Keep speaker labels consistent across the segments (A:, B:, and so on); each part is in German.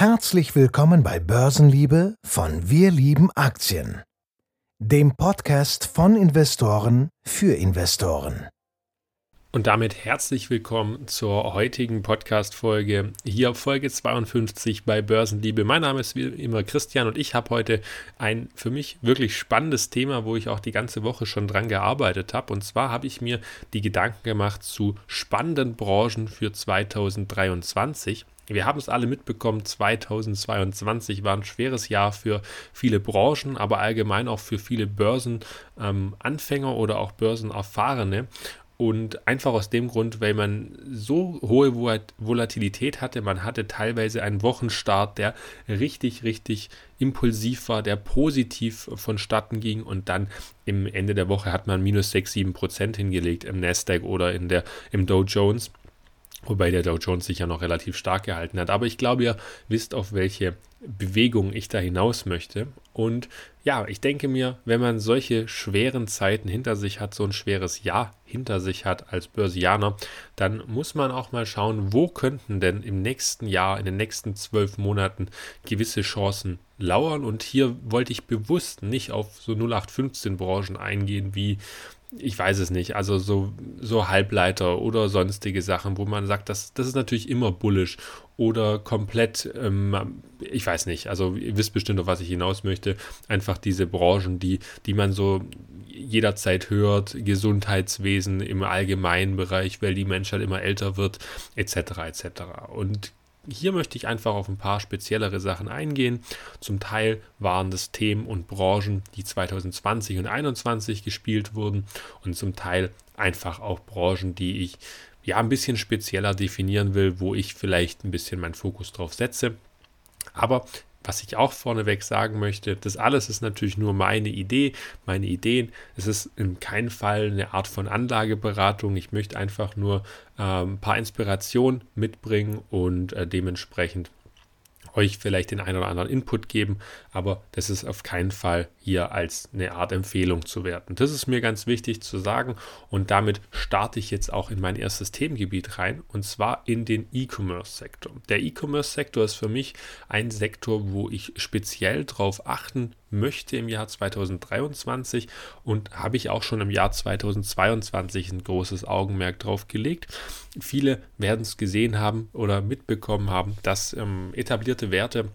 A: Herzlich willkommen bei Börsenliebe von Wir lieben Aktien, dem Podcast von Investoren für Investoren.
B: Und damit herzlich willkommen zur heutigen Podcast-Folge. Hier Folge 52 bei Börsenliebe. Mein Name ist wie immer Christian und ich habe heute ein für mich wirklich spannendes Thema, wo ich auch die ganze Woche schon dran gearbeitet habe. Und zwar habe ich mir die Gedanken gemacht zu spannenden Branchen für 2023. Wir haben es alle mitbekommen, 2022 war ein schweres Jahr für viele Branchen, aber allgemein auch für viele Börsenanfänger ähm, oder auch Börsenerfahrene. Und einfach aus dem Grund, weil man so hohe Volatilität hatte, man hatte teilweise einen Wochenstart, der richtig, richtig impulsiv war, der positiv vonstatten ging und dann im Ende der Woche hat man minus 6, 7 Prozent hingelegt im Nasdaq oder in der, im Dow Jones. Wobei der Dow Jones sich ja noch relativ stark gehalten hat. Aber ich glaube, ihr wisst, auf welche Bewegung ich da hinaus möchte. Und ja, ich denke mir, wenn man solche schweren Zeiten hinter sich hat, so ein schweres Jahr hinter sich hat als Börsianer, dann muss man auch mal schauen, wo könnten denn im nächsten Jahr, in den nächsten zwölf Monaten gewisse Chancen lauern. Und hier wollte ich bewusst nicht auf so 0815 Branchen eingehen wie ich weiß es nicht, also so, so Halbleiter oder sonstige Sachen, wo man sagt, das, das ist natürlich immer bullisch oder komplett, ähm, ich weiß nicht, also ihr wisst bestimmt, auf was ich hinaus möchte, einfach diese Branchen, die, die man so jederzeit hört, Gesundheitswesen im allgemeinen Bereich, weil die Menschheit immer älter wird, etc. etc. Und hier möchte ich einfach auf ein paar speziellere Sachen eingehen. Zum Teil waren das Themen und Branchen, die 2020 und 2021 gespielt wurden und zum Teil einfach auch Branchen, die ich ja ein bisschen spezieller definieren will, wo ich vielleicht ein bisschen meinen Fokus drauf setze. Aber was ich auch vorneweg sagen möchte, das alles ist natürlich nur meine Idee, meine Ideen. Es ist in keinem Fall eine Art von Anlageberatung. Ich möchte einfach nur äh, ein paar Inspirationen mitbringen und äh, dementsprechend euch vielleicht den einen oder anderen Input geben, aber das ist auf keinen Fall hier als eine Art Empfehlung zu werten. Das ist mir ganz wichtig zu sagen und damit starte ich jetzt auch in mein erstes Themengebiet rein und zwar in den E-Commerce-Sektor. Der E-Commerce-Sektor ist für mich ein Sektor, wo ich speziell darauf achten möchte im Jahr 2023 und habe ich auch schon im Jahr 2022 ein großes Augenmerk drauf gelegt. Viele werden es gesehen haben oder mitbekommen haben, dass ähm, etablierte Werte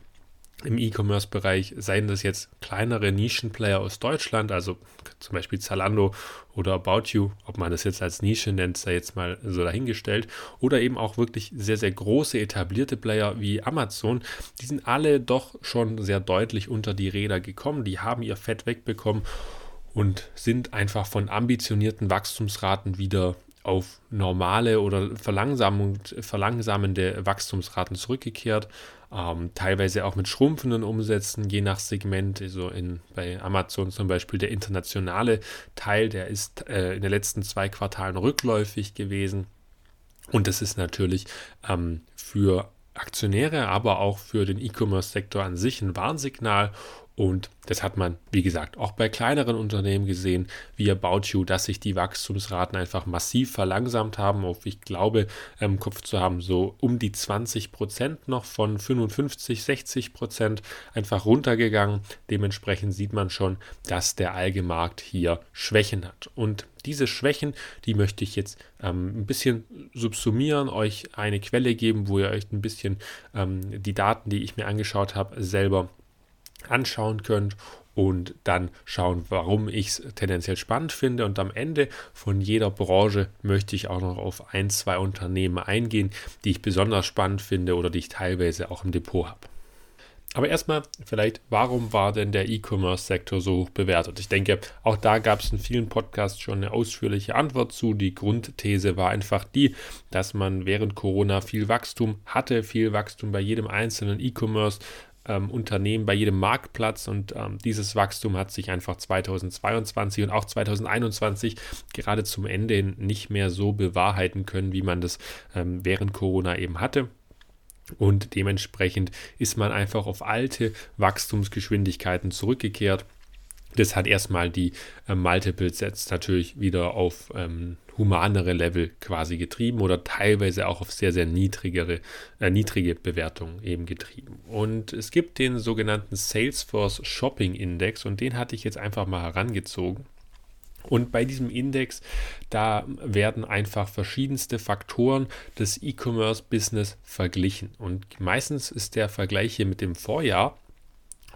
B: im E-Commerce-Bereich, seien das jetzt kleinere Nischenplayer aus Deutschland, also zum Beispiel Zalando oder About You, ob man das jetzt als Nische nennt, sei jetzt mal so dahingestellt, oder eben auch wirklich sehr, sehr große etablierte Player wie Amazon, die sind alle doch schon sehr deutlich unter die Räder gekommen, die haben ihr Fett wegbekommen und sind einfach von ambitionierten Wachstumsraten wieder auf normale oder verlangsamende Wachstumsraten zurückgekehrt ähm, teilweise auch mit schrumpfenden Umsätzen, je nach Segment. Also in, bei Amazon zum Beispiel der internationale Teil, der ist äh, in den letzten zwei Quartalen rückläufig gewesen. Und das ist natürlich ähm, für Aktionäre, aber auch für den E-Commerce-Sektor an sich ein Warnsignal. Und das hat man, wie gesagt, auch bei kleineren Unternehmen gesehen, wie About You, dass sich die Wachstumsraten einfach massiv verlangsamt haben. Auf, ich glaube, im Kopf zu haben, so um die 20 Prozent noch von 55, 60 Prozent einfach runtergegangen. Dementsprechend sieht man schon, dass der Allgemarkt hier Schwächen hat. Und diese Schwächen, die möchte ich jetzt ähm, ein bisschen subsumieren, euch eine Quelle geben, wo ihr euch ein bisschen ähm, die Daten, die ich mir angeschaut habe, selber anschauen könnt und dann schauen, warum ich es tendenziell spannend finde. Und am Ende von jeder Branche möchte ich auch noch auf ein, zwei Unternehmen eingehen, die ich besonders spannend finde oder die ich teilweise auch im Depot habe. Aber erstmal vielleicht, warum war denn der E-Commerce-Sektor so hoch bewertet? Ich denke, auch da gab es in vielen Podcasts schon eine ausführliche Antwort zu. Die Grundthese war einfach die, dass man während Corona viel Wachstum hatte, viel Wachstum bei jedem einzelnen E-Commerce ähm, Unternehmen, bei jedem Marktplatz und ähm, dieses Wachstum hat sich einfach 2022 und auch 2021 gerade zum Ende nicht mehr so bewahrheiten können, wie man das ähm, während Corona eben hatte. Und dementsprechend ist man einfach auf alte Wachstumsgeschwindigkeiten zurückgekehrt. Das hat erstmal die äh, Multiple Sets natürlich wieder auf ähm, humanere Level quasi getrieben oder teilweise auch auf sehr, sehr niedrigere, äh, niedrige Bewertungen eben getrieben. Und es gibt den sogenannten Salesforce Shopping Index und den hatte ich jetzt einfach mal herangezogen. Und bei diesem Index, da werden einfach verschiedenste Faktoren des E-Commerce-Business verglichen. Und meistens ist der Vergleich hier mit dem Vorjahr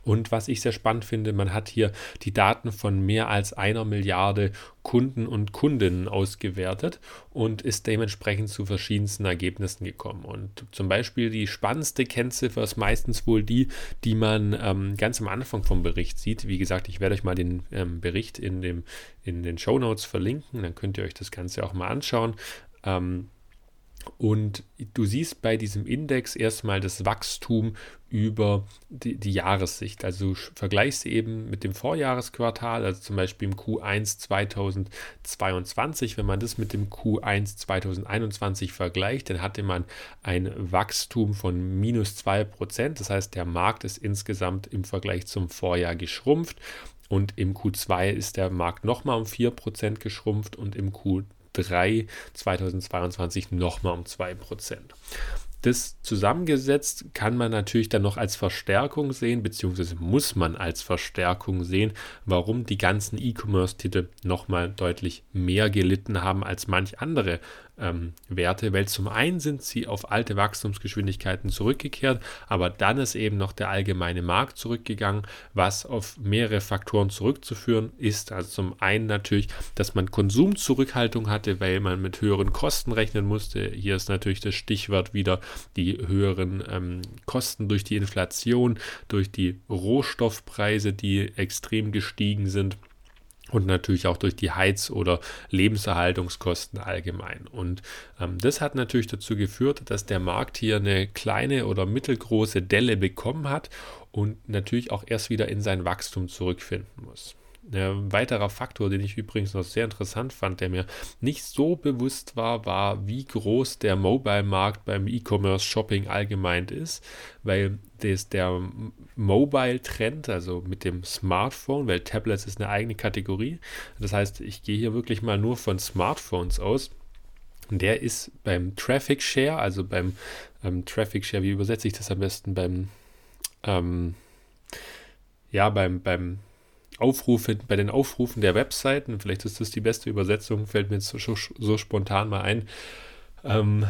B: und was ich sehr spannend finde, man hat hier die Daten von mehr als einer Milliarde Kunden und Kundinnen ausgewertet und ist dementsprechend zu verschiedensten Ergebnissen gekommen. Und zum Beispiel die spannendste Kennziffer ist meistens wohl die, die man ähm, ganz am Anfang vom Bericht sieht. Wie gesagt, ich werde euch mal den ähm, Bericht in, dem, in den Show Notes verlinken, dann könnt ihr euch das Ganze auch mal anschauen. Ähm, und du siehst bei diesem Index erstmal das Wachstum über die, die, Jahressicht. Also du vergleichst eben mit dem Vorjahresquartal, also zum Beispiel im Q1 2022. Wenn man das mit dem Q1 2021 vergleicht, dann hatte man ein Wachstum von minus 2%. Das heißt, der Markt ist insgesamt im Vergleich zum Vorjahr geschrumpft. Und im Q2 ist der Markt nochmal um 4% geschrumpft und im Q3 3 2022 nochmal um 2%. Das zusammengesetzt kann man natürlich dann noch als Verstärkung sehen, beziehungsweise muss man als Verstärkung sehen, warum die ganzen E-Commerce-Titel nochmal deutlich mehr gelitten haben als manch andere ähm, Werte, weil zum einen sind sie auf alte Wachstumsgeschwindigkeiten zurückgekehrt, aber dann ist eben noch der allgemeine Markt zurückgegangen, was auf mehrere Faktoren zurückzuführen ist. Also zum einen natürlich, dass man Konsumzurückhaltung hatte, weil man mit höheren Kosten rechnen musste. Hier ist natürlich das Stichwort wieder die höheren ähm, Kosten durch die Inflation, durch die Rohstoffpreise, die extrem gestiegen sind und natürlich auch durch die Heiz- oder Lebenserhaltungskosten allgemein. Und ähm, das hat natürlich dazu geführt, dass der Markt hier eine kleine oder mittelgroße Delle bekommen hat und natürlich auch erst wieder in sein Wachstum zurückfinden muss. Ein weiterer Faktor, den ich übrigens noch sehr interessant fand, der mir nicht so bewusst war, war, wie groß der Mobile-Markt beim E-Commerce-Shopping allgemein ist, weil das, der Mobile-Trend, also mit dem Smartphone, weil Tablets ist eine eigene Kategorie. Das heißt, ich gehe hier wirklich mal nur von Smartphones aus. Der ist beim Traffic Share, also beim ähm, Traffic Share, wie übersetze ich das am besten? Beim, ähm, ja, beim, beim Aufrufe, bei den Aufrufen der Webseiten, vielleicht ist das die beste Übersetzung, fällt mir jetzt so, so spontan mal ein. Ähm,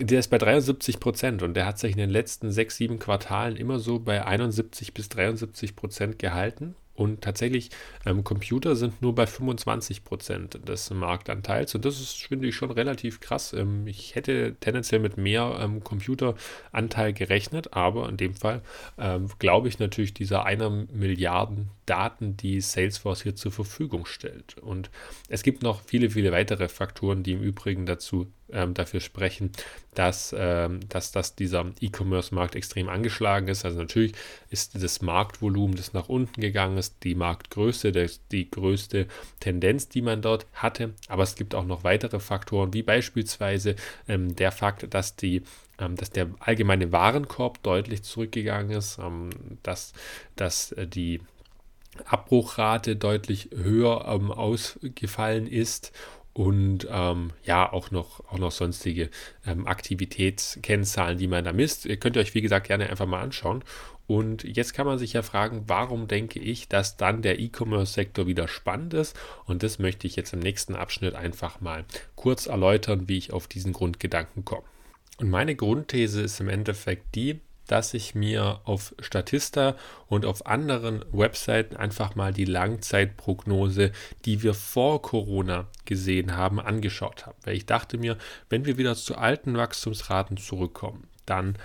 B: der ist bei 73 Prozent und der hat sich in den letzten sechs, sieben Quartalen immer so bei 71 bis 73 Prozent gehalten. Und tatsächlich, ähm, Computer sind nur bei 25 Prozent des Marktanteils. Und das ist, finde ich, schon relativ krass. Ähm, ich hätte tendenziell mit mehr ähm, Computeranteil gerechnet, aber in dem Fall ähm, glaube ich natürlich dieser einer Milliarden Daten, die Salesforce hier zur Verfügung stellt. Und es gibt noch viele, viele weitere Faktoren, die im Übrigen dazu ähm, dafür sprechen, dass, ähm, dass, dass dieser E-Commerce-Markt extrem angeschlagen ist. Also natürlich ist das Marktvolumen, das nach unten gegangen ist, die Marktgröße, das, die größte Tendenz, die man dort hatte. Aber es gibt auch noch weitere Faktoren, wie beispielsweise ähm, der Fakt, dass die ähm, dass der allgemeine Warenkorb deutlich zurückgegangen ist, ähm, dass, dass äh, die Abbruchrate deutlich höher ähm, ausgefallen ist und ähm, ja, auch noch, auch noch sonstige ähm, Aktivitätskennzahlen, die man da misst. Ihr könnt euch, wie gesagt, gerne einfach mal anschauen. Und jetzt kann man sich ja fragen, warum denke ich, dass dann der E-Commerce-Sektor wieder spannend ist? Und das möchte ich jetzt im nächsten Abschnitt einfach mal kurz erläutern, wie ich auf diesen Grundgedanken komme. Und meine Grundthese ist im Endeffekt die, dass ich mir auf Statista und auf anderen Webseiten einfach mal die Langzeitprognose, die wir vor Corona gesehen haben, angeschaut habe. Weil ich dachte mir, wenn wir wieder zu alten Wachstumsraten zurückkommen, dann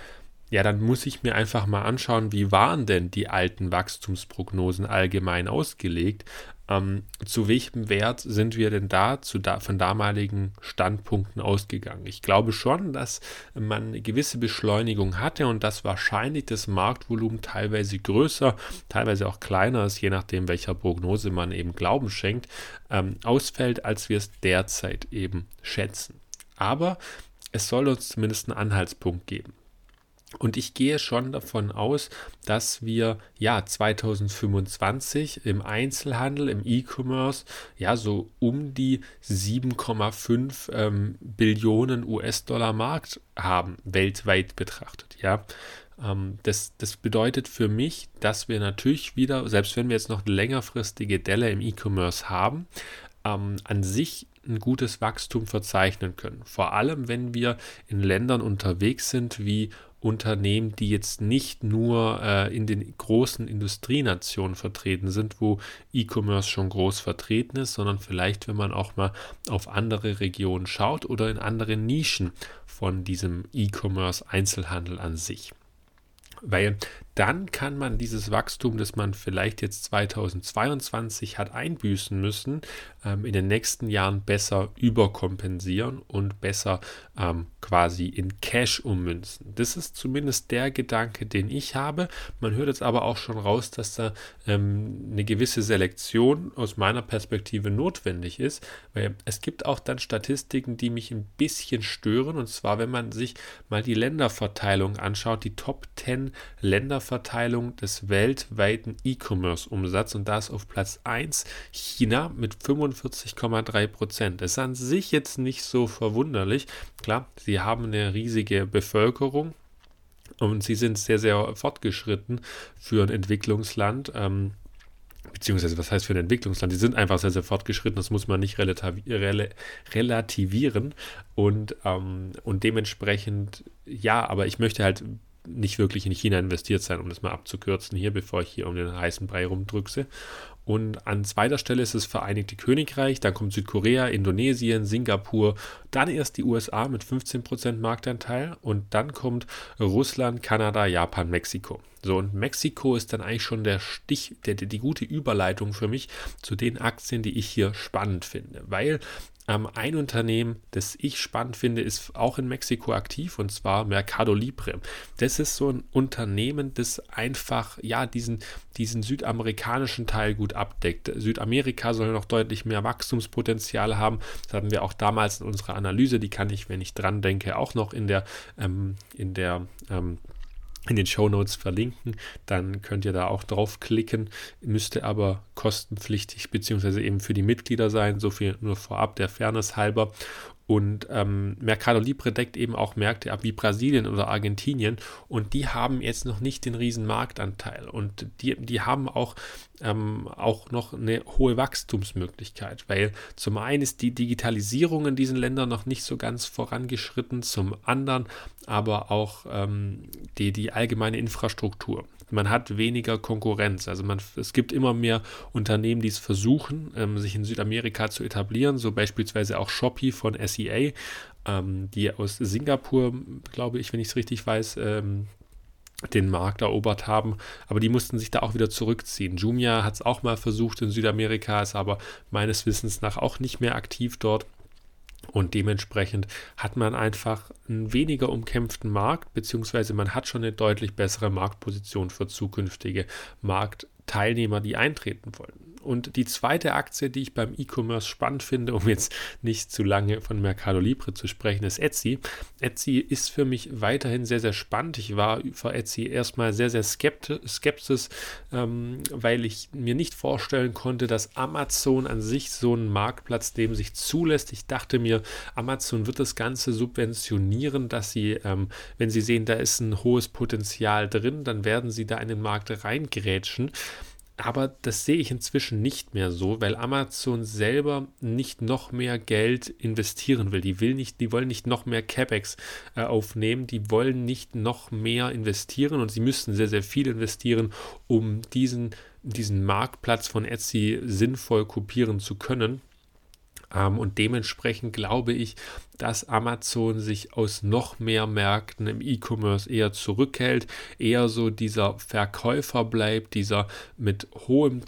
B: ja, dann muss ich mir einfach mal anschauen, wie waren denn die alten Wachstumsprognosen allgemein ausgelegt? Ähm, zu welchem Wert sind wir denn da, zu da von damaligen Standpunkten ausgegangen? Ich glaube schon, dass man eine gewisse Beschleunigung hatte und dass wahrscheinlich das Marktvolumen teilweise größer, teilweise auch kleiner ist, je nachdem, welcher Prognose man eben Glauben schenkt, ähm, ausfällt, als wir es derzeit eben schätzen. Aber es soll uns zumindest einen Anhaltspunkt geben. Und ich gehe schon davon aus, dass wir ja 2025 im Einzelhandel, im E-Commerce, ja so um die 7,5 ähm, Billionen US-Dollar Markt haben, weltweit betrachtet. Ja, ähm, das, das bedeutet für mich, dass wir natürlich wieder, selbst wenn wir jetzt noch längerfristige Delle im E-Commerce haben, ähm, an sich ein gutes Wachstum verzeichnen können. Vor allem, wenn wir in Ländern unterwegs sind wie Unternehmen, die jetzt nicht nur äh, in den großen Industrienationen vertreten sind, wo E-Commerce schon groß vertreten ist, sondern vielleicht, wenn man auch mal auf andere Regionen schaut oder in andere Nischen von diesem E-Commerce-Einzelhandel an sich. Weil dann kann man dieses Wachstum, das man vielleicht jetzt 2022 hat einbüßen müssen, ähm, in den nächsten Jahren besser überkompensieren und besser ähm, quasi in Cash ummünzen. Das ist zumindest der Gedanke, den ich habe. Man hört jetzt aber auch schon raus, dass da ähm, eine gewisse Selektion aus meiner Perspektive notwendig ist, weil es gibt auch dann Statistiken, die mich ein bisschen stören. Und zwar, wenn man sich mal die Länderverteilung anschaut, die Top 10 Länderverteilung des weltweiten E-Commerce-Umsatzes. Und da ist auf Platz 1 China mit 45,3 Prozent. Das ist an sich jetzt nicht so verwunderlich. Klar, sie haben eine riesige Bevölkerung und sie sind sehr, sehr fortgeschritten für ein Entwicklungsland. Ähm, beziehungsweise was heißt für ein Entwicklungsland? Die sind einfach sehr, sehr fortgeschritten, das muss man nicht relativieren und, ähm, und dementsprechend, ja, aber ich möchte halt nicht wirklich in China investiert sein, um das mal abzukürzen hier, bevor ich hier um den heißen Brei rumdrücke. Und an zweiter Stelle ist das Vereinigte Königreich, dann kommt Südkorea, Indonesien, Singapur, dann erst die USA mit 15% Marktanteil und dann kommt Russland, Kanada, Japan, Mexiko. So, und Mexiko ist dann eigentlich schon der Stich, der, der, die gute Überleitung für mich zu den Aktien, die ich hier spannend finde. Weil ähm, ein Unternehmen, das ich spannend finde, ist auch in Mexiko aktiv und zwar Mercado Libre. Das ist so ein Unternehmen, das einfach ja diesen, diesen südamerikanischen Teil gut abdeckt. Südamerika soll noch deutlich mehr Wachstumspotenzial haben. Das haben wir auch damals in unserer Analyse. Die kann ich, wenn ich dran denke, auch noch in der, ähm, in der ähm, in den Show Notes verlinken. Dann könnt ihr da auch draufklicken. Müsste aber kostenpflichtig beziehungsweise eben für die Mitglieder sein. So viel nur vorab der Fairness halber. Und ähm, Mercado Libre deckt eben auch Märkte ab wie Brasilien oder Argentinien. Und die haben jetzt noch nicht den riesen Marktanteil. Und die, die haben auch, ähm, auch noch eine hohe Wachstumsmöglichkeit. Weil zum einen ist die Digitalisierung in diesen Ländern noch nicht so ganz vorangeschritten. Zum anderen aber auch ähm, die, die allgemeine Infrastruktur man hat weniger Konkurrenz. Also man, es gibt immer mehr Unternehmen, die es versuchen, ähm, sich in Südamerika zu etablieren, so beispielsweise auch Shopee von SEA, ähm, die aus Singapur, glaube ich, wenn ich es richtig weiß, ähm, den Markt erobert haben, aber die mussten sich da auch wieder zurückziehen. Jumia hat es auch mal versucht in Südamerika, ist aber meines Wissens nach auch nicht mehr aktiv dort. Und dementsprechend hat man einfach einen weniger umkämpften Markt, beziehungsweise man hat schon eine deutlich bessere Marktposition für zukünftige Marktteilnehmer, die eintreten wollen. Und die zweite Aktie, die ich beim E-Commerce spannend finde, um jetzt nicht zu lange von Mercado Libre zu sprechen, ist Etsy. Etsy ist für mich weiterhin sehr, sehr spannend. Ich war vor Etsy erstmal sehr, sehr skeptisch, ähm, weil ich mir nicht vorstellen konnte, dass Amazon an sich so einen Marktplatz dem sich zulässt. Ich dachte mir, Amazon wird das Ganze subventionieren, dass sie, ähm, wenn sie sehen, da ist ein hohes Potenzial drin, dann werden sie da in den Markt reingrätschen. Aber das sehe ich inzwischen nicht mehr so, weil Amazon selber nicht noch mehr Geld investieren will. Die will nicht, die wollen nicht noch mehr CapEx äh, aufnehmen, die wollen nicht noch mehr investieren und sie müssten sehr, sehr viel investieren, um diesen, diesen Marktplatz von Etsy sinnvoll kopieren zu können. Ähm, und dementsprechend glaube ich, dass Amazon sich aus noch mehr Märkten im E-Commerce eher zurückhält, eher so dieser Verkäufer bleibt, dieser mit hohem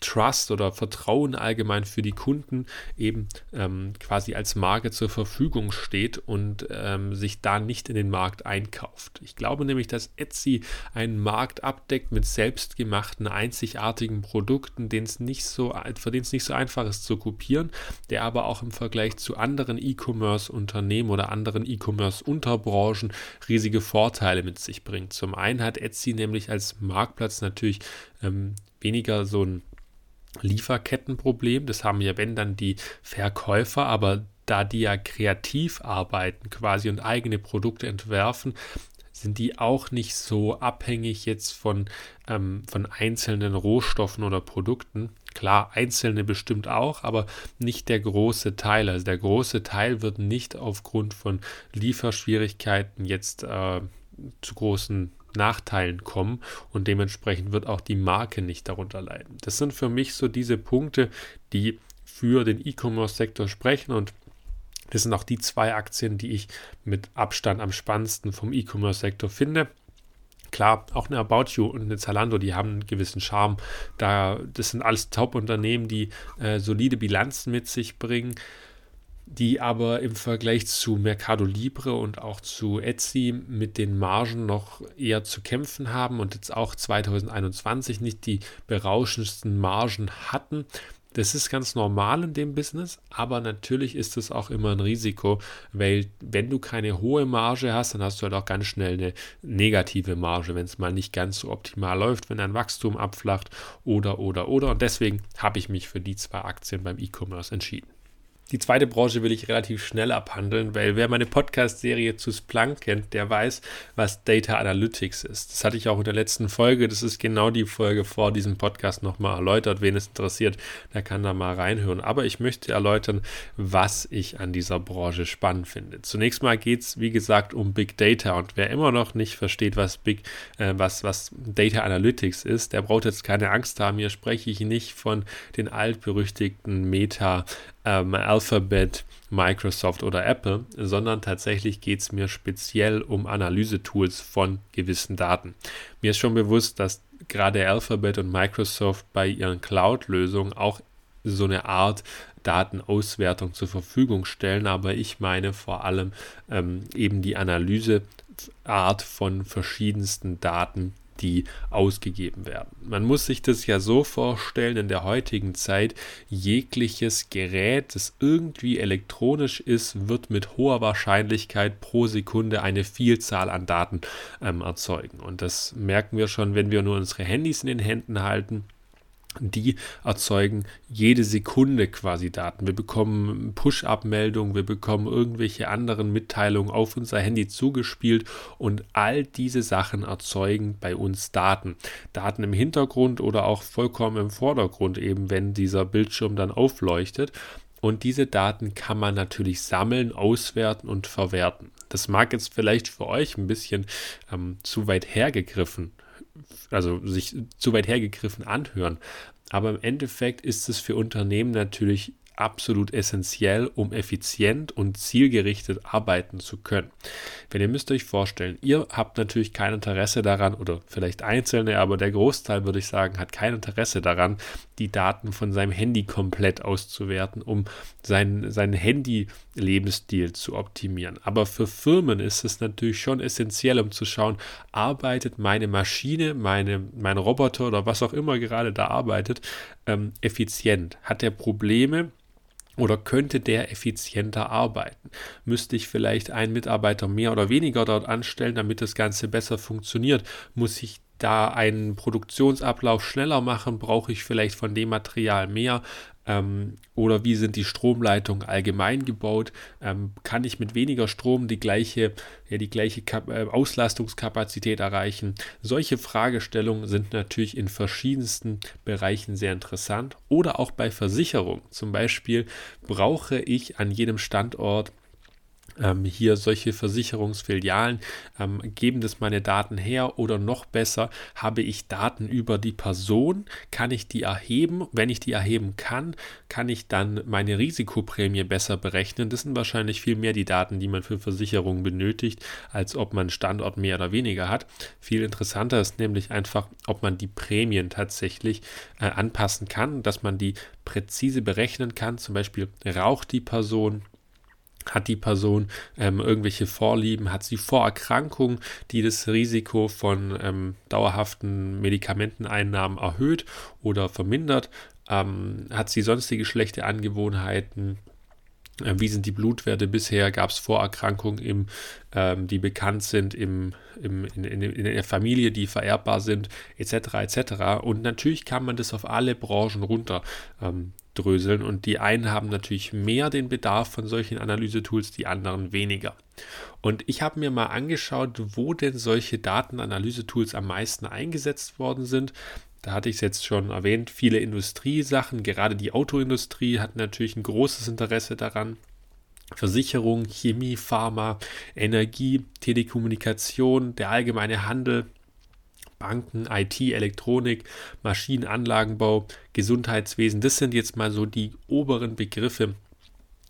B: Trust oder Vertrauen allgemein für die Kunden eben ähm, quasi als Marke zur Verfügung steht und ähm, sich da nicht in den Markt einkauft. Ich glaube nämlich, dass Etsy einen Markt abdeckt mit selbstgemachten, einzigartigen Produkten, den es nicht so, für den es nicht so einfach ist zu kopieren, der aber auch im Vergleich zu anderen E-Commerce-Unternehmen oder anderen E-Commerce-Unterbranchen riesige Vorteile mit sich bringt. Zum einen hat Etsy nämlich als Marktplatz natürlich ähm, weniger so ein Lieferkettenproblem. Das haben ja, wenn dann die Verkäufer, aber da die ja kreativ arbeiten quasi und eigene Produkte entwerfen, sind die auch nicht so abhängig jetzt von, ähm, von einzelnen Rohstoffen oder Produkten. Klar, einzelne bestimmt auch, aber nicht der große Teil. Also der große Teil wird nicht aufgrund von Lieferschwierigkeiten jetzt äh, zu großen Nachteilen kommen und dementsprechend wird auch die Marke nicht darunter leiden. Das sind für mich so diese Punkte, die für den E-Commerce-Sektor sprechen und das sind auch die zwei Aktien, die ich mit Abstand am spannendsten vom E-Commerce-Sektor finde. Klar, auch eine About You und eine Zalando, die haben einen gewissen Charme. Da, das sind alles Top-Unternehmen, die äh, solide Bilanzen mit sich bringen die aber im Vergleich zu Mercado Libre und auch zu Etsy mit den Margen noch eher zu kämpfen haben und jetzt auch 2021 nicht die berauschendsten Margen hatten. Das ist ganz normal in dem Business, aber natürlich ist es auch immer ein Risiko, weil wenn du keine hohe Marge hast, dann hast du halt auch ganz schnell eine negative Marge, wenn es mal nicht ganz so optimal läuft, wenn dein Wachstum abflacht oder oder oder. Und deswegen habe ich mich für die zwei Aktien beim E-Commerce entschieden. Die zweite Branche will ich relativ schnell abhandeln, weil wer meine Podcast-Serie zu Splunk kennt, der weiß, was Data Analytics ist. Das hatte ich auch in der letzten Folge. Das ist genau die Folge vor diesem Podcast nochmal erläutert. Wen es interessiert, der kann da mal reinhören. Aber ich möchte erläutern, was ich an dieser Branche spannend finde. Zunächst mal geht es, wie gesagt, um Big Data. Und wer immer noch nicht versteht, was Big, äh, was, was Data Analytics ist, der braucht jetzt keine Angst haben. Hier spreche ich nicht von den altberüchtigten Meta- ähm, Alphabet, Microsoft oder Apple, sondern tatsächlich geht es mir speziell um Analysetools von gewissen Daten. Mir ist schon bewusst, dass gerade Alphabet und Microsoft bei ihren Cloud-Lösungen auch so eine Art Datenauswertung zur Verfügung stellen, aber ich meine vor allem ähm, eben die Analyseart von verschiedensten Daten, die ausgegeben werden. Man muss sich das ja so vorstellen, in der heutigen Zeit, jegliches Gerät, das irgendwie elektronisch ist, wird mit hoher Wahrscheinlichkeit pro Sekunde eine Vielzahl an Daten ähm, erzeugen. Und das merken wir schon, wenn wir nur unsere Handys in den Händen halten die erzeugen jede Sekunde quasi Daten. Wir bekommen Push-Up-Meldungen, wir bekommen irgendwelche anderen Mitteilungen auf unser Handy zugespielt und all diese Sachen erzeugen bei uns Daten. Daten im Hintergrund oder auch vollkommen im Vordergrund, eben wenn dieser Bildschirm dann aufleuchtet. Und diese Daten kann man natürlich sammeln, auswerten und verwerten. Das mag jetzt vielleicht für euch ein bisschen ähm, zu weit hergegriffen also sich zu weit hergegriffen anhören. Aber im Endeffekt ist es für Unternehmen natürlich absolut essentiell, um effizient und zielgerichtet arbeiten zu können. Wenn ihr müsst euch vorstellen, ihr habt natürlich kein Interesse daran, oder vielleicht Einzelne, aber der Großteil würde ich sagen, hat kein Interesse daran, die Daten von seinem Handy komplett auszuwerten, um seinen, seinen Handy-Lebensstil zu optimieren. Aber für Firmen ist es natürlich schon essentiell, um zu schauen, arbeitet meine Maschine, meine, mein Roboter oder was auch immer gerade da arbeitet, ähm, effizient? Hat er Probleme? Oder könnte der effizienter arbeiten? Müsste ich vielleicht einen Mitarbeiter mehr oder weniger dort anstellen, damit das Ganze besser funktioniert? Muss ich da einen Produktionsablauf schneller machen? Brauche ich vielleicht von dem Material mehr? Ähm, oder wie sind die Stromleitungen allgemein gebaut? Ähm, kann ich mit weniger Strom die gleiche, ja, die gleiche Kap äh, Auslastungskapazität erreichen? Solche Fragestellungen sind natürlich in verschiedensten Bereichen sehr interessant. Oder auch bei Versicherung. Zum Beispiel brauche ich an jedem Standort ähm, hier solche Versicherungsfilialen ähm, geben das meine Daten her oder noch besser, habe ich Daten über die Person, kann ich die erheben? Wenn ich die erheben kann, kann ich dann meine Risikoprämie besser berechnen. Das sind wahrscheinlich viel mehr die Daten, die man für Versicherungen benötigt, als ob man Standort mehr oder weniger hat. Viel interessanter ist nämlich einfach, ob man die Prämien tatsächlich äh, anpassen kann, dass man die präzise berechnen kann. Zum Beispiel raucht die Person hat die Person ähm, irgendwelche Vorlieben? Hat sie Vorerkrankungen, die das Risiko von ähm, dauerhaften Medikamenteneinnahmen erhöht oder vermindert? Ähm, hat sie sonstige schlechte Angewohnheiten? Ähm, wie sind die Blutwerte bisher? Gab es Vorerkrankungen, im, ähm, die bekannt sind im, im, in, in, in, der Familie, die vererbbar sind, etc. etc. Und natürlich kann man das auf alle Branchen runter ähm, dröseln und die einen haben natürlich mehr den Bedarf von solchen Analysetools, die anderen weniger. Und ich habe mir mal angeschaut, wo denn solche Datenanalysetools am meisten eingesetzt worden sind. Da hatte ich es jetzt schon erwähnt, viele Industriesachen, gerade die Autoindustrie hat natürlich ein großes Interesse daran. Versicherung, Chemie, Pharma, Energie, Telekommunikation, der allgemeine Handel, Banken, IT, Elektronik, Maschinenanlagenbau, Gesundheitswesen. Das sind jetzt mal so die oberen Begriffe,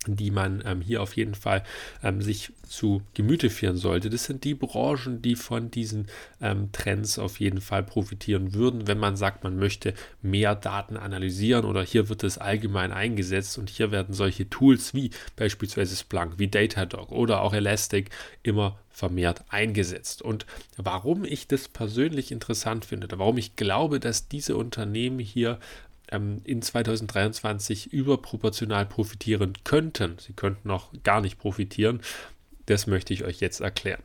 B: die man ähm, hier auf jeden Fall ähm, sich zu Gemüte führen sollte. Das sind die Branchen, die von diesen ähm, Trends auf jeden Fall profitieren würden, wenn man sagt, man möchte mehr Daten analysieren oder hier wird es allgemein eingesetzt und hier werden solche Tools wie beispielsweise Splunk, wie Datadog oder auch Elastic immer vermehrt eingesetzt. Und warum ich das persönlich interessant finde, warum ich glaube, dass diese Unternehmen hier ähm, in 2023 überproportional profitieren könnten. Sie könnten noch gar nicht profitieren. Das möchte ich euch jetzt erklären.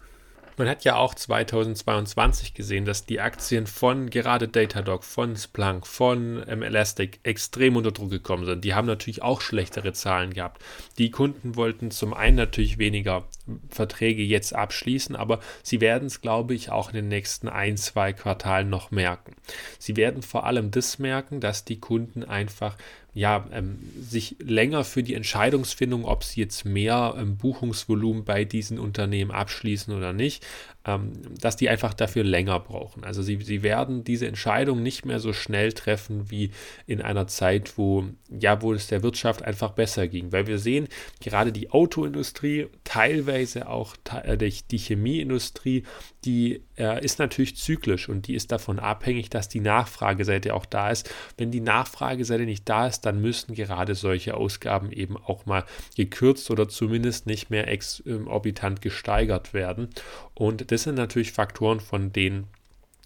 B: Man hat ja auch 2022 gesehen, dass die Aktien von gerade Datadog, von Splunk, von ähm, Elastic extrem unter Druck gekommen sind. Die haben natürlich auch schlechtere Zahlen gehabt. Die Kunden wollten zum einen natürlich weniger Verträge jetzt abschließen, aber sie werden es, glaube ich, auch in den nächsten ein, zwei Quartalen noch merken. Sie werden vor allem das merken, dass die Kunden einfach ja, ähm, sich länger für die Entscheidungsfindung, ob sie jetzt mehr ähm, Buchungsvolumen bei diesen Unternehmen abschließen oder nicht, ähm, dass die einfach dafür länger brauchen. Also sie, sie werden diese Entscheidung nicht mehr so schnell treffen wie in einer Zeit, wo, ja, wo es der Wirtschaft einfach besser ging. Weil wir sehen, gerade die Autoindustrie, teilweise auch äh, die Chemieindustrie, die äh, ist natürlich zyklisch und die ist davon abhängig, dass die Nachfrageseite auch da ist. Wenn die Nachfrageseite nicht da ist, dann müssen gerade solche Ausgaben eben auch mal gekürzt oder zumindest nicht mehr exorbitant gesteigert werden. Und das sind natürlich Faktoren, von denen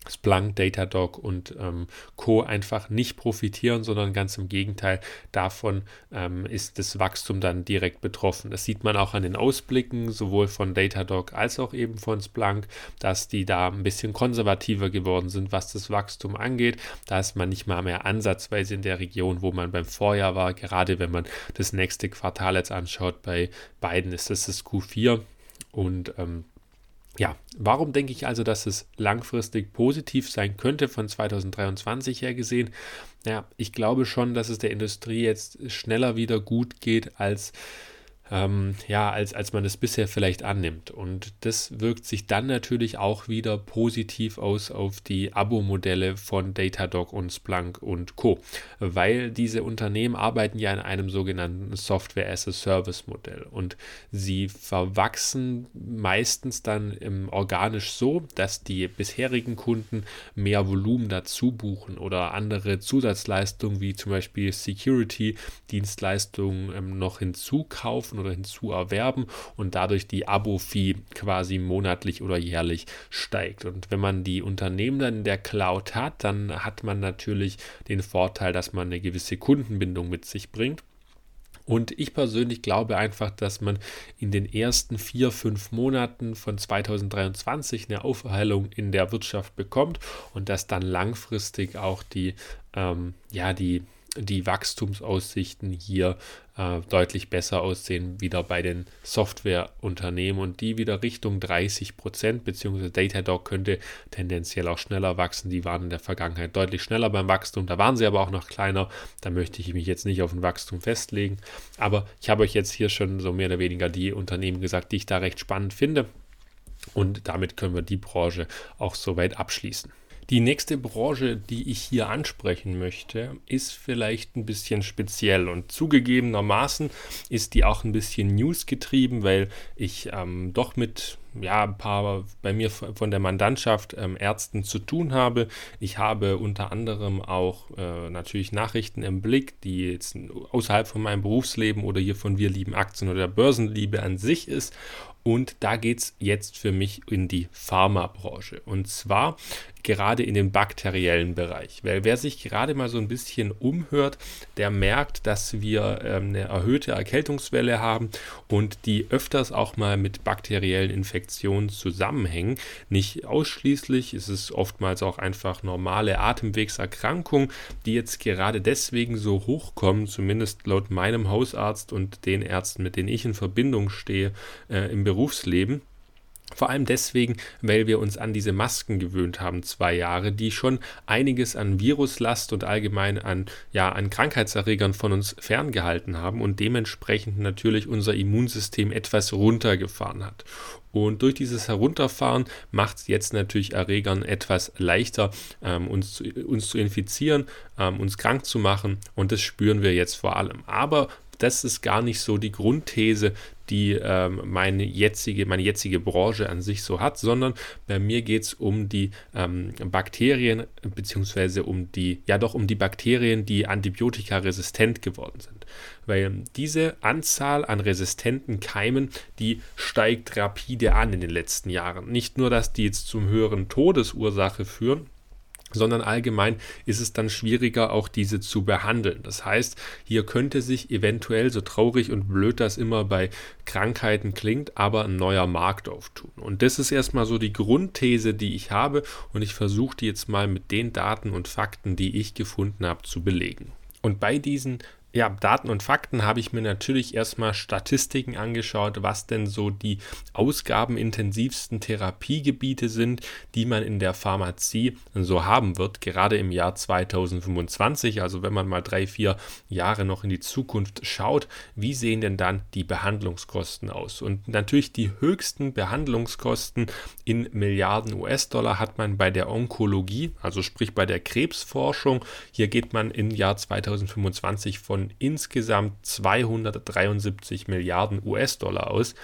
B: Splunk, Datadog und ähm, Co. einfach nicht profitieren, sondern ganz im Gegenteil, davon ähm, ist das Wachstum dann direkt betroffen. Das sieht man auch an den Ausblicken, sowohl von Datadog als auch eben von Splunk, dass die da ein bisschen konservativer geworden sind, was das Wachstum angeht. Da ist man nicht mal mehr ansatzweise in der Region, wo man beim Vorjahr war. Gerade wenn man das nächste Quartal jetzt anschaut, bei beiden ist das das Q4 und ähm, ja, warum denke ich also, dass es langfristig positiv sein könnte von 2023 her gesehen? Ja, ich glaube schon, dass es der Industrie jetzt schneller wieder gut geht als ähm, ja, als, als man es bisher vielleicht annimmt. Und das wirkt sich dann natürlich auch wieder positiv aus auf die Abo-Modelle von Datadog und Splunk und Co. Weil diese Unternehmen arbeiten ja in einem sogenannten Software-as-a-Service-Modell und sie verwachsen meistens dann im organisch so, dass die bisherigen Kunden mehr Volumen dazu buchen oder andere Zusatzleistungen wie zum Beispiel Security-Dienstleistungen ähm, noch hinzukaufen oder hinzuerwerben und dadurch die Abo-Fee quasi monatlich oder jährlich steigt. Und wenn man die Unternehmen dann in der Cloud hat, dann hat man natürlich den Vorteil, dass man eine gewisse Kundenbindung mit sich bringt. Und ich persönlich glaube einfach, dass man in den ersten vier, fünf Monaten von 2023 eine Aufheilung in der Wirtschaft bekommt und dass dann langfristig auch die, ähm, ja, die, die Wachstumsaussichten hier äh, deutlich besser aussehen, wieder bei den Softwareunternehmen und die wieder Richtung 30 Prozent, beziehungsweise Datadog könnte tendenziell auch schneller wachsen. Die waren in der Vergangenheit deutlich schneller beim Wachstum, da waren sie aber auch noch kleiner. Da möchte ich mich jetzt nicht auf ein Wachstum festlegen, aber ich habe euch jetzt hier schon so mehr oder weniger die Unternehmen gesagt, die ich da recht spannend finde. Und damit können wir die Branche auch soweit abschließen. Die nächste Branche, die ich hier ansprechen möchte, ist vielleicht ein bisschen speziell und zugegebenermaßen ist die auch ein bisschen newsgetrieben, weil ich ähm, doch mit ja, ein paar bei mir von der Mandantschaft ähm, Ärzten zu tun habe. Ich habe unter anderem auch äh, natürlich Nachrichten im Blick, die jetzt außerhalb von meinem Berufsleben oder hier von Wir lieben Aktien oder der Börsenliebe an sich ist. Und da geht es jetzt für mich in die Pharmabranche. Und zwar gerade in den bakteriellen Bereich. Weil wer sich gerade mal so ein bisschen umhört, der merkt, dass wir ähm, eine erhöhte Erkältungswelle haben und die öfters auch mal mit bakteriellen Infektionen zusammenhängen. Nicht ausschließlich, es ist oftmals auch einfach normale Atemwegserkrankungen, die jetzt gerade deswegen so hochkommen, zumindest laut meinem Hausarzt und den Ärzten, mit denen ich in Verbindung stehe äh, im Berufsleben vor allem deswegen, weil wir uns an diese Masken gewöhnt haben, zwei Jahre, die schon einiges an Viruslast und allgemein an, ja, an Krankheitserregern von uns ferngehalten haben und dementsprechend natürlich unser Immunsystem etwas runtergefahren hat. Und durch dieses Herunterfahren macht es jetzt natürlich Erregern etwas leichter, ähm, uns, zu, uns zu infizieren, ähm, uns krank zu machen. Und das spüren wir jetzt vor allem. Aber das ist gar nicht so die Grundthese, die ähm, meine, jetzige, meine jetzige Branche an sich so hat, sondern bei mir geht es um die ähm, Bakterien, beziehungsweise um die, ja doch um die Bakterien, die antibiotikaresistent geworden sind. Weil diese Anzahl an resistenten Keimen, die steigt rapide an in den letzten Jahren. Nicht nur, dass die jetzt zum höheren Todesursache führen, sondern allgemein ist es dann schwieriger, auch diese zu behandeln. Das heißt, hier könnte sich eventuell, so traurig und blöd das immer bei Krankheiten klingt, aber ein neuer Markt auftun. Und das ist erstmal so die Grundthese, die ich habe und ich versuche die jetzt mal mit den Daten und Fakten, die ich gefunden habe, zu belegen. Und bei diesen ja, Daten und Fakten habe ich mir natürlich erstmal Statistiken angeschaut, was denn so die ausgabenintensivsten Therapiegebiete sind, die man in der Pharmazie so haben wird, gerade im Jahr 2025. Also wenn man mal drei, vier Jahre noch in die Zukunft schaut, wie sehen denn dann die Behandlungskosten aus? Und natürlich die höchsten Behandlungskosten in Milliarden US-Dollar hat man bei der Onkologie, also sprich bei der Krebsforschung. Hier geht man im Jahr 2025 von von insgesamt 273 Milliarden US-Dollar aus.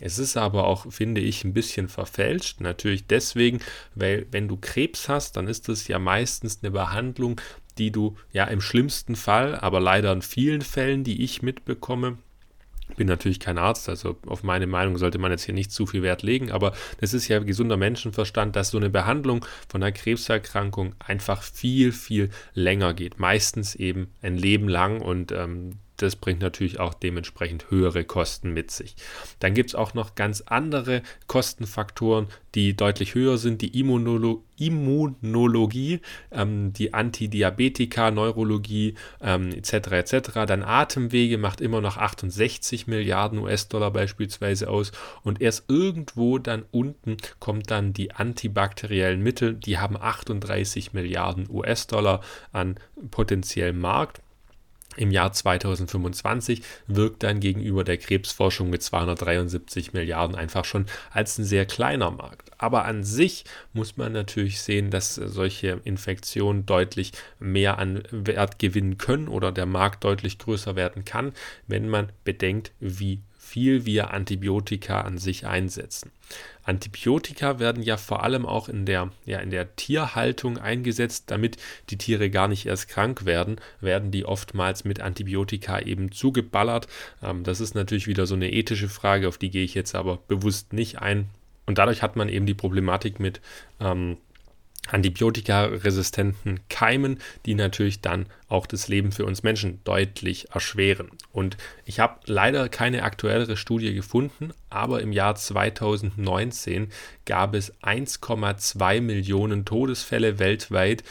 B: Es ist aber auch, finde ich, ein bisschen verfälscht. Natürlich deswegen, weil wenn du Krebs hast, dann ist das ja meistens eine Behandlung, die du ja im schlimmsten Fall, aber leider in vielen Fällen, die ich mitbekomme, bin natürlich kein Arzt, also auf meine Meinung sollte man jetzt hier nicht zu viel Wert legen, aber das ist ja gesunder Menschenverstand, dass so eine Behandlung von einer Krebserkrankung einfach viel, viel länger geht. Meistens eben ein Leben lang und ähm, das bringt natürlich auch dementsprechend höhere Kosten mit sich. Dann gibt es auch noch ganz andere Kostenfaktoren, die deutlich höher sind. Die Immunolo Immunologie, ähm, die Antidiabetika, Neurologie ähm, etc. etc. Dann Atemwege macht immer noch 68 Milliarden US-Dollar beispielsweise aus. Und erst irgendwo dann unten kommt dann die antibakteriellen Mittel, die haben 38 Milliarden US-Dollar an potenziellem Markt im Jahr 2025 wirkt dann gegenüber der Krebsforschung mit 273 Milliarden einfach schon als ein sehr kleiner Markt. Aber an sich muss man natürlich sehen, dass solche Infektionen deutlich mehr an Wert gewinnen können oder der Markt deutlich größer werden kann, wenn man bedenkt, wie viel wir Antibiotika an sich einsetzen. Antibiotika werden ja vor allem auch in der, ja, in der Tierhaltung eingesetzt, damit die Tiere gar nicht erst krank werden, werden die oftmals mit Antibiotika eben zugeballert. Ähm, das ist natürlich wieder so eine ethische Frage, auf die gehe ich jetzt aber bewusst nicht ein. Und dadurch hat man eben die Problematik mit ähm, antibiotikaresistenten Keimen, die natürlich dann auch das Leben für uns Menschen deutlich erschweren. Und ich habe leider keine aktuellere Studie gefunden, aber im Jahr 2019 gab es 1,2 Millionen Todesfälle weltweit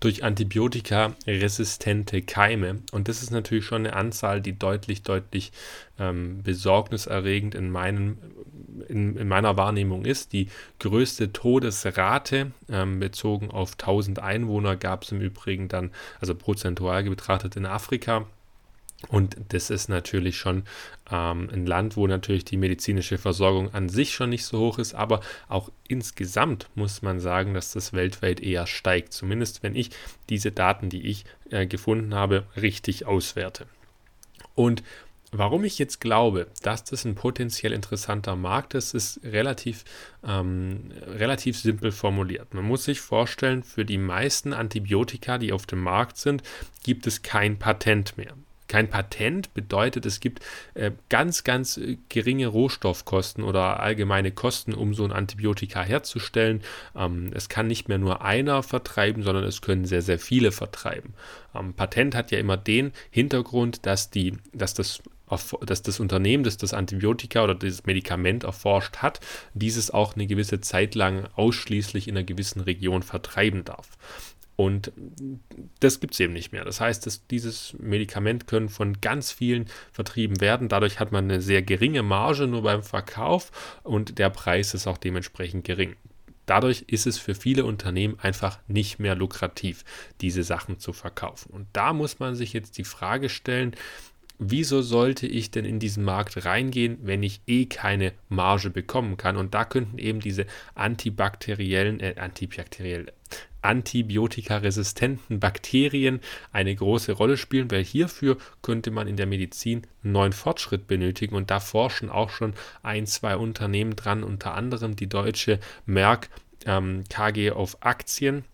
B: durch Antibiotika resistente Keime. Und das ist natürlich schon eine Anzahl, die deutlich, deutlich ähm, besorgniserregend in, meinen, in, in, meiner Wahrnehmung ist. Die größte Todesrate ähm, bezogen auf 1000 Einwohner gab es im Übrigen dann, also prozentual betrachtet in Afrika. Und das ist natürlich schon ähm, ein Land, wo natürlich die medizinische Versorgung an sich schon nicht so hoch ist, aber auch insgesamt muss man sagen, dass das weltweit eher steigt. Zumindest wenn ich diese Daten, die ich äh, gefunden habe, richtig auswerte. Und Warum ich jetzt glaube, dass das ein potenziell interessanter Markt ist, ist relativ, ähm, relativ simpel formuliert. Man muss sich vorstellen, für die meisten Antibiotika, die auf dem Markt sind, gibt es kein Patent mehr kein Patent bedeutet, es gibt äh, ganz, ganz äh, geringe Rohstoffkosten oder allgemeine Kosten, um so ein Antibiotika herzustellen. Ähm, es kann nicht mehr nur einer vertreiben, sondern es können sehr, sehr viele vertreiben. Ähm, Patent hat ja immer den Hintergrund, dass, die, dass das dass das Unternehmen, das das Antibiotika oder dieses Medikament erforscht hat, dieses auch eine gewisse Zeit lang ausschließlich in einer gewissen Region vertreiben darf. Und das gibt es eben nicht mehr. Das heißt, dass dieses Medikament können von ganz vielen vertrieben werden. Dadurch hat man eine sehr geringe Marge nur beim Verkauf und der Preis ist auch dementsprechend gering. Dadurch ist es für viele Unternehmen einfach nicht mehr lukrativ, diese Sachen zu verkaufen. Und da muss man sich jetzt die Frage stellen, wieso sollte ich denn in diesen Markt reingehen, wenn ich eh keine Marge bekommen kann? Und da könnten eben diese antibakteriellen, äh, antibakteriell, antibiotikaresistenten Bakterien eine große Rolle spielen, weil hierfür könnte man in der Medizin neuen Fortschritt benötigen und da forschen auch schon ein, zwei Unternehmen dran, unter anderem die deutsche Merck ähm, KG auf Aktien.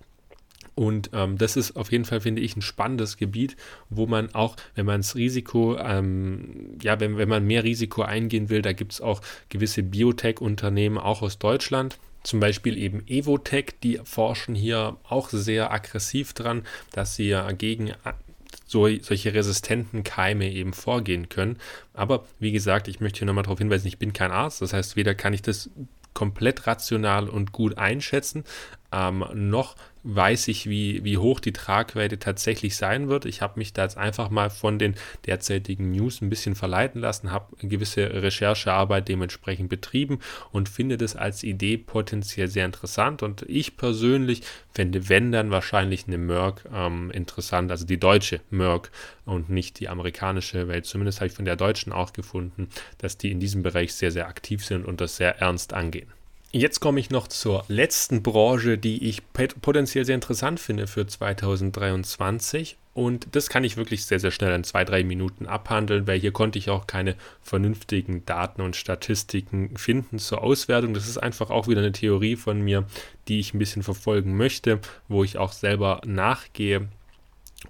B: Und ähm, das ist auf jeden Fall, finde ich, ein spannendes Gebiet, wo man auch, wenn man das Risiko, ähm, ja, wenn, wenn man mehr Risiko eingehen will, da gibt es auch gewisse Biotech-Unternehmen, auch aus Deutschland, zum Beispiel eben Evotech, die forschen hier auch sehr aggressiv dran, dass sie ja gegen so, solche resistenten Keime eben vorgehen können. Aber wie gesagt, ich möchte hier nochmal darauf hinweisen, ich bin kein Arzt, das heißt, weder kann ich das komplett rational und gut einschätzen, ähm, noch weiß ich, wie, wie hoch die Tragweite tatsächlich sein wird. Ich habe mich da jetzt einfach mal von den derzeitigen News ein bisschen verleiten lassen, habe gewisse Recherchearbeit dementsprechend betrieben und finde das als Idee potenziell sehr interessant. Und ich persönlich fände, wenn dann wahrscheinlich eine Merck ähm, interessant, also die deutsche Merck und nicht die amerikanische Welt. Zumindest habe ich von der deutschen auch gefunden, dass die in diesem Bereich sehr, sehr aktiv sind und das sehr ernst angehen. Jetzt komme ich noch zur letzten Branche, die ich potenziell sehr interessant finde für 2023. Und das kann ich wirklich sehr, sehr schnell in zwei, drei Minuten abhandeln, weil hier konnte ich auch keine vernünftigen Daten und Statistiken finden zur Auswertung. Das ist einfach auch wieder eine Theorie von mir, die ich ein bisschen verfolgen möchte, wo ich auch selber nachgehe.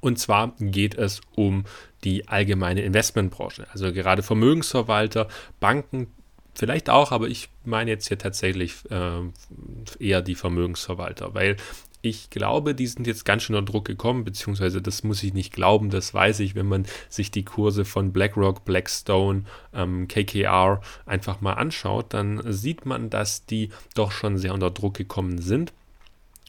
B: Und zwar geht es um die allgemeine Investmentbranche. Also gerade Vermögensverwalter, Banken, Vielleicht auch, aber ich meine jetzt hier tatsächlich äh, eher die Vermögensverwalter, weil ich glaube, die sind jetzt ganz schön unter Druck gekommen, beziehungsweise das muss ich nicht glauben, das weiß ich, wenn man sich die Kurse von BlackRock, Blackstone, ähm, KKR einfach mal anschaut, dann sieht man, dass die doch schon sehr unter Druck gekommen sind.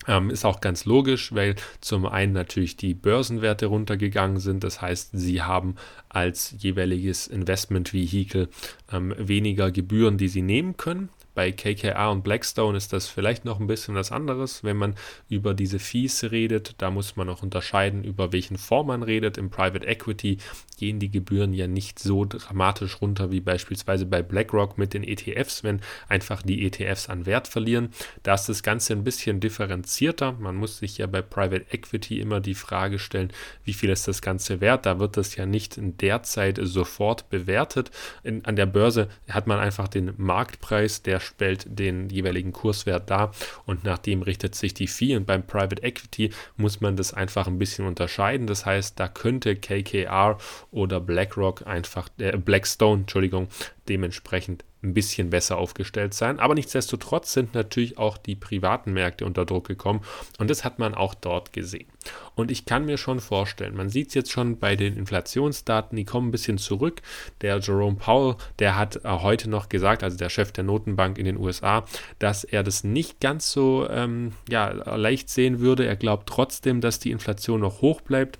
B: Ähm, ist auch ganz logisch, weil zum einen natürlich die Börsenwerte runtergegangen sind. Das heißt, sie haben als jeweiliges Investmentvehikel ähm, weniger Gebühren, die sie nehmen können. Bei KKR und Blackstone ist das vielleicht noch ein bisschen was anderes, wenn man über diese Fees redet. Da muss man auch unterscheiden, über welchen Fonds man redet. Im Private Equity gehen die Gebühren ja nicht so dramatisch runter wie beispielsweise bei BlackRock mit den ETFs, wenn einfach die ETFs an Wert verlieren. Da ist das Ganze ein bisschen differenzierter. Man muss sich ja bei Private Equity immer die Frage stellen, wie viel ist das Ganze wert? Da wird das ja nicht in der Zeit sofort bewertet. In, an der Börse hat man einfach den Marktpreis, der stellt den jeweiligen Kurswert dar und nach dem richtet sich die Fee. Und beim Private Equity muss man das einfach ein bisschen unterscheiden. Das heißt, da könnte KKR oder BlackRock einfach, äh, Blackstone, Entschuldigung, dementsprechend ein bisschen besser aufgestellt sein. Aber nichtsdestotrotz sind natürlich auch die privaten Märkte unter Druck gekommen und das hat man auch dort gesehen. Und ich kann mir schon vorstellen, man sieht es jetzt schon bei den Inflationsdaten, die kommen ein bisschen zurück. Der Jerome Powell, der hat äh, heute noch gesagt, also der Chef der Notenbank in den USA, dass er das nicht ganz so ähm, ja, leicht sehen würde. Er glaubt trotzdem, dass die Inflation noch hoch bleibt.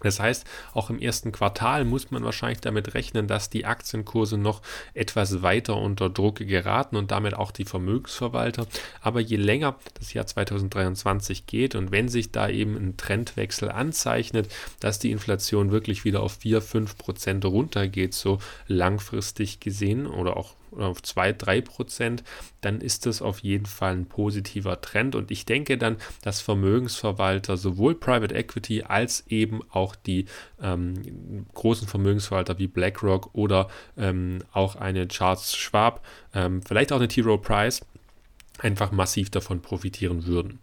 B: Das heißt, auch im ersten Quartal muss man wahrscheinlich damit rechnen, dass die Aktienkurse noch etwas weiter unter Druck geraten und damit auch die Vermögensverwalter. Aber je länger das Jahr 2023 geht und wenn sich da eben ein Trendwechsel anzeichnet, dass die Inflation wirklich wieder auf 4, 5 Prozent runtergeht, so langfristig gesehen oder auch auf 2, 3 Prozent, dann ist das auf jeden Fall ein positiver Trend. Und ich denke dann, dass Vermögensverwalter sowohl Private Equity als eben auch die ähm, großen Vermögensverwalter wie BlackRock oder ähm, auch eine Charles Schwab, ähm, vielleicht auch eine T. Rowe Price, einfach massiv davon profitieren würden.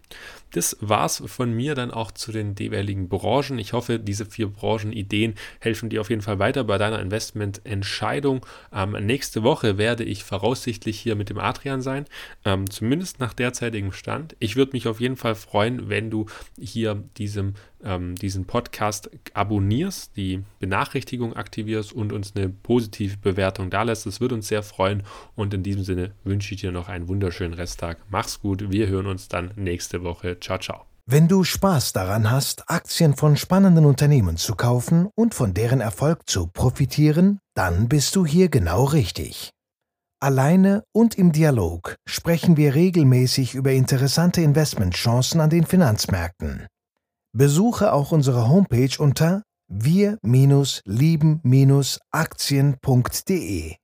B: Das war's von mir dann auch zu den jeweiligen Branchen. Ich hoffe, diese vier Branchenideen helfen dir auf jeden Fall weiter bei deiner Investmententscheidung. Ähm, nächste Woche werde ich voraussichtlich hier mit dem Adrian sein, ähm, zumindest nach derzeitigem Stand. Ich würde mich auf jeden Fall freuen, wenn du hier diesem ähm, diesen Podcast abonnierst, die Benachrichtigung aktivierst und uns eine positive Bewertung da lässt. Das würde uns sehr freuen. Und in diesem Sinne wünsche ich dir noch einen wunderschönen Resttag. Mach's gut. Wir hören uns dann nächste Woche. Ciao, ciao.
A: Wenn du Spaß daran hast, Aktien von spannenden Unternehmen zu kaufen und von deren Erfolg zu profitieren, dann bist du hier genau richtig. Alleine und im Dialog sprechen wir regelmäßig über interessante Investmentchancen an den Finanzmärkten. Besuche auch unsere Homepage unter wir-lieben-aktien.de.